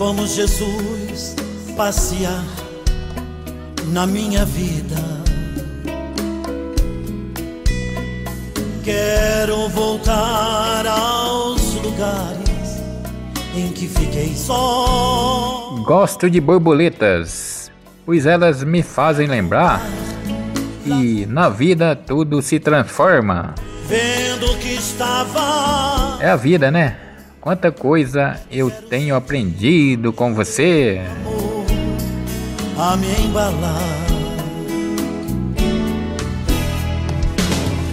Vamos, Jesus, passear na minha vida. Quero voltar aos lugares em que fiquei só. Gosto de borboletas, pois elas me fazem lembrar que na vida tudo se transforma. Vendo que estava. É a vida, né? Quanta coisa eu tenho aprendido com você. A me embalar.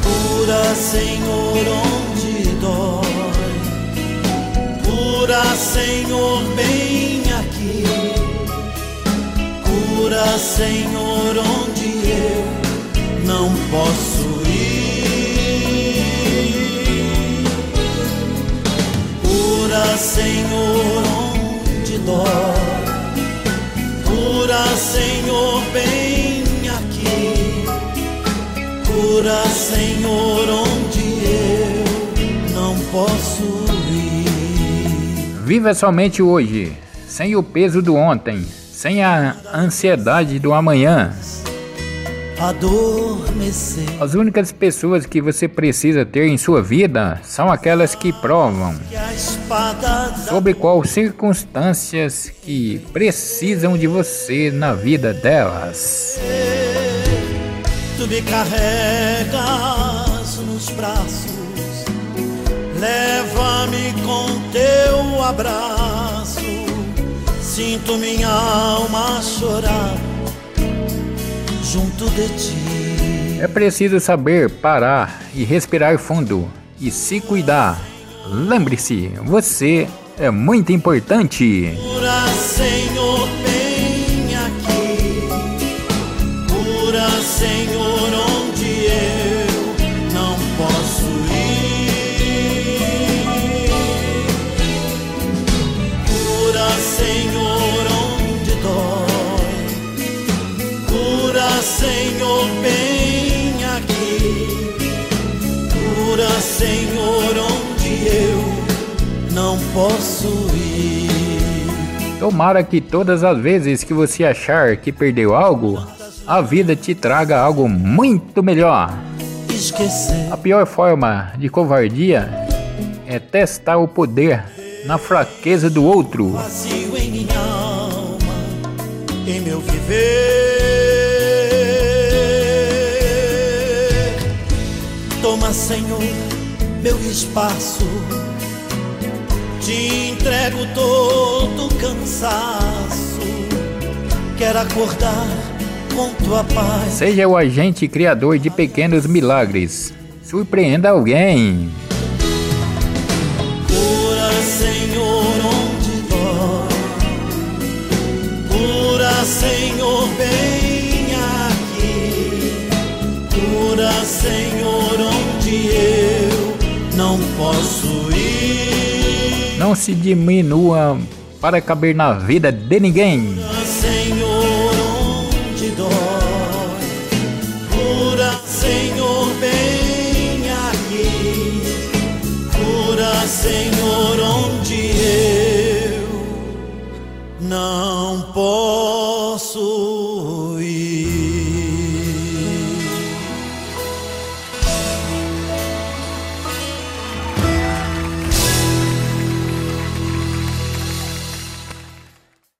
Cura, Senhor, onde dói. Cura, Senhor, bem aqui. Cura, Senhor, onde eu não posso Cura, Senhor, bem aqui. Cura, Senhor, onde eu não posso ir. Viva somente hoje, sem o peso do ontem, sem a ansiedade do amanhã adormecer. As únicas pessoas que você precisa ter em sua vida são aquelas que provam sobre quais circunstâncias que precisam de você na vida delas. Tu me carregas nos braços, leva-me com teu abraço. Sinto minha alma chorar junto de ti. É preciso saber parar e respirar fundo e se cuidar. Lembre-se, você é muito importante. Cura, Senhor, vem aqui. Cura, Senhor, Senhor, onde eu não posso ir. Tomara que todas as vezes que você achar que perdeu algo, a vida te traga algo muito melhor. Esquecer. A pior forma de covardia é testar o poder na fraqueza do outro. Vazio em minha alma, em meu viver. Toma, Senhor, meu espaço. Te entrego todo cansaço. Quero acordar com tua paz. Seja o agente criador de pequenos milagres. Surpreenda alguém. Não posso ir. Não se diminua para caber na vida de ninguém. Senhor, onde dói. Cura, Senhor, bem aqui. Cura, Senhor, onde eu não posso